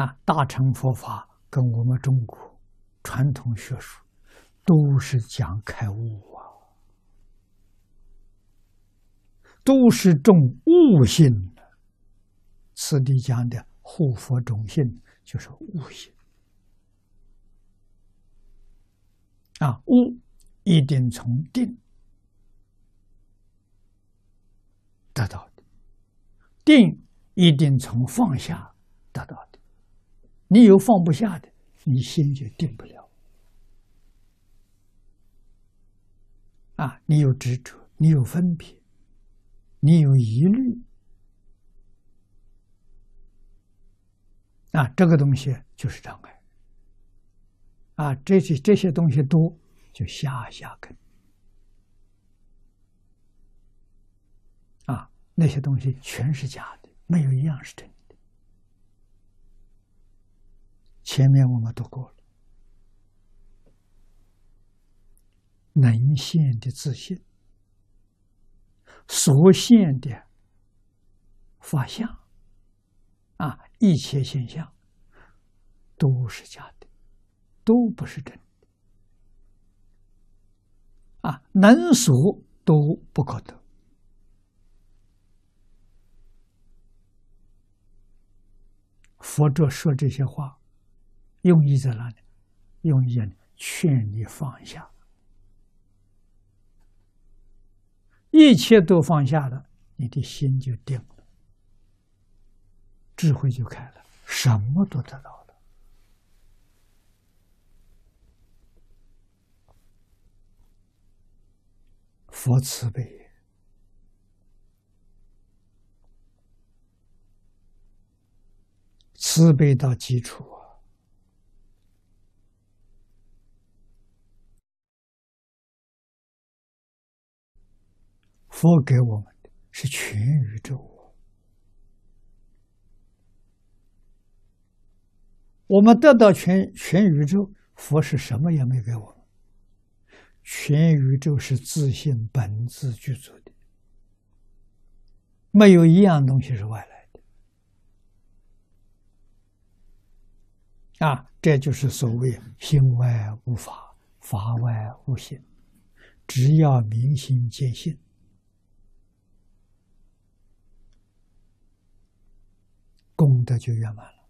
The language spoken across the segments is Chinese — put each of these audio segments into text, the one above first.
啊，大乘佛法跟我们中国传统学术都是讲开悟啊，都是重悟性的。此地讲的护佛种性就是悟性啊，悟一定从定得到的，定一定从放下得到的。你有放不下的，你心就定不了。啊，你有执着，你有分别，你有疑虑，啊，这个东西就是障碍。啊，这些这些东西多，就下下根。啊，那些东西全是假的，没有一样是真前面我们读过了，能现的自信，所现的法相，啊，一切现象。都是假的，都不是真的，啊，能所都不可得。佛陀说这些话。用意在哪里？用意劝你放下，一切都放下了，你的心就定了，智慧就开了，什么都得到了。佛慈悲，慈悲到基础。佛给我们的是全宇宙，我们得到全全宇宙，佛是什么也没给我们。全宇宙是自信本自具足的，没有一样东西是外来的。啊，这就是所谓“心外无法，法外无心”，只要明心见性。德就圆满了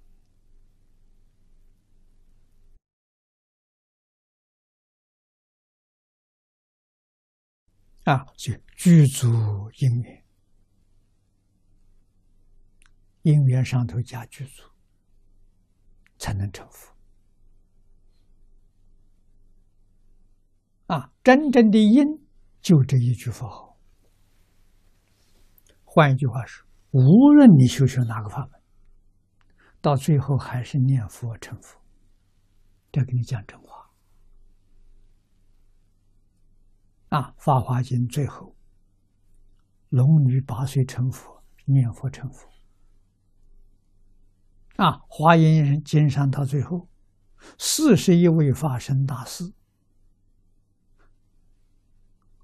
啊！就具足因缘，因缘上头加具足，才能成佛啊！真正的因就这一句佛号。换一句话说，无论你修学哪个法门。到最后还是念佛成佛，这给你讲真话。啊，《法华经》最后，龙女八岁成佛，念佛成佛。啊，《华严经》上到最后，四十一位法身大士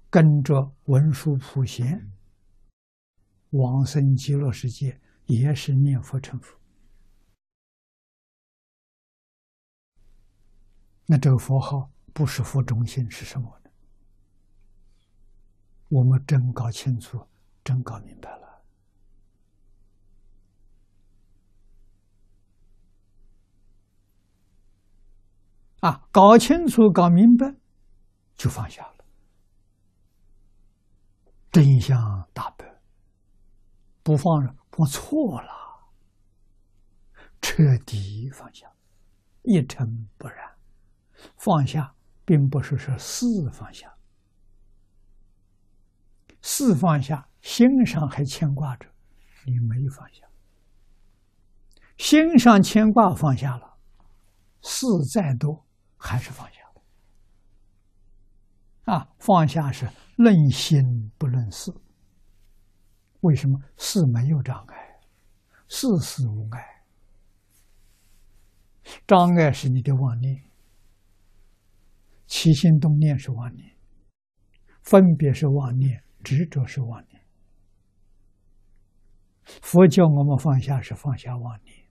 跟着文殊普贤往生极乐世界，也是念佛成佛。那这个佛号不是佛中心是什么呢？我们真搞清楚，真搞明白了。啊，搞清楚、搞明白，就放下了，真相大白，不放了我错了，彻底放下，一尘不染。放下，并不是说四放下，四放下，心上还牵挂着，你没有放下，心上牵挂放下了，事再多还是放下啊，放下是论心不论事，为什么？事没有障碍，事事无碍，障碍是你的妄念。起心动念是妄念，分别是妄念，执着是妄念。佛教我们放下是放下妄念，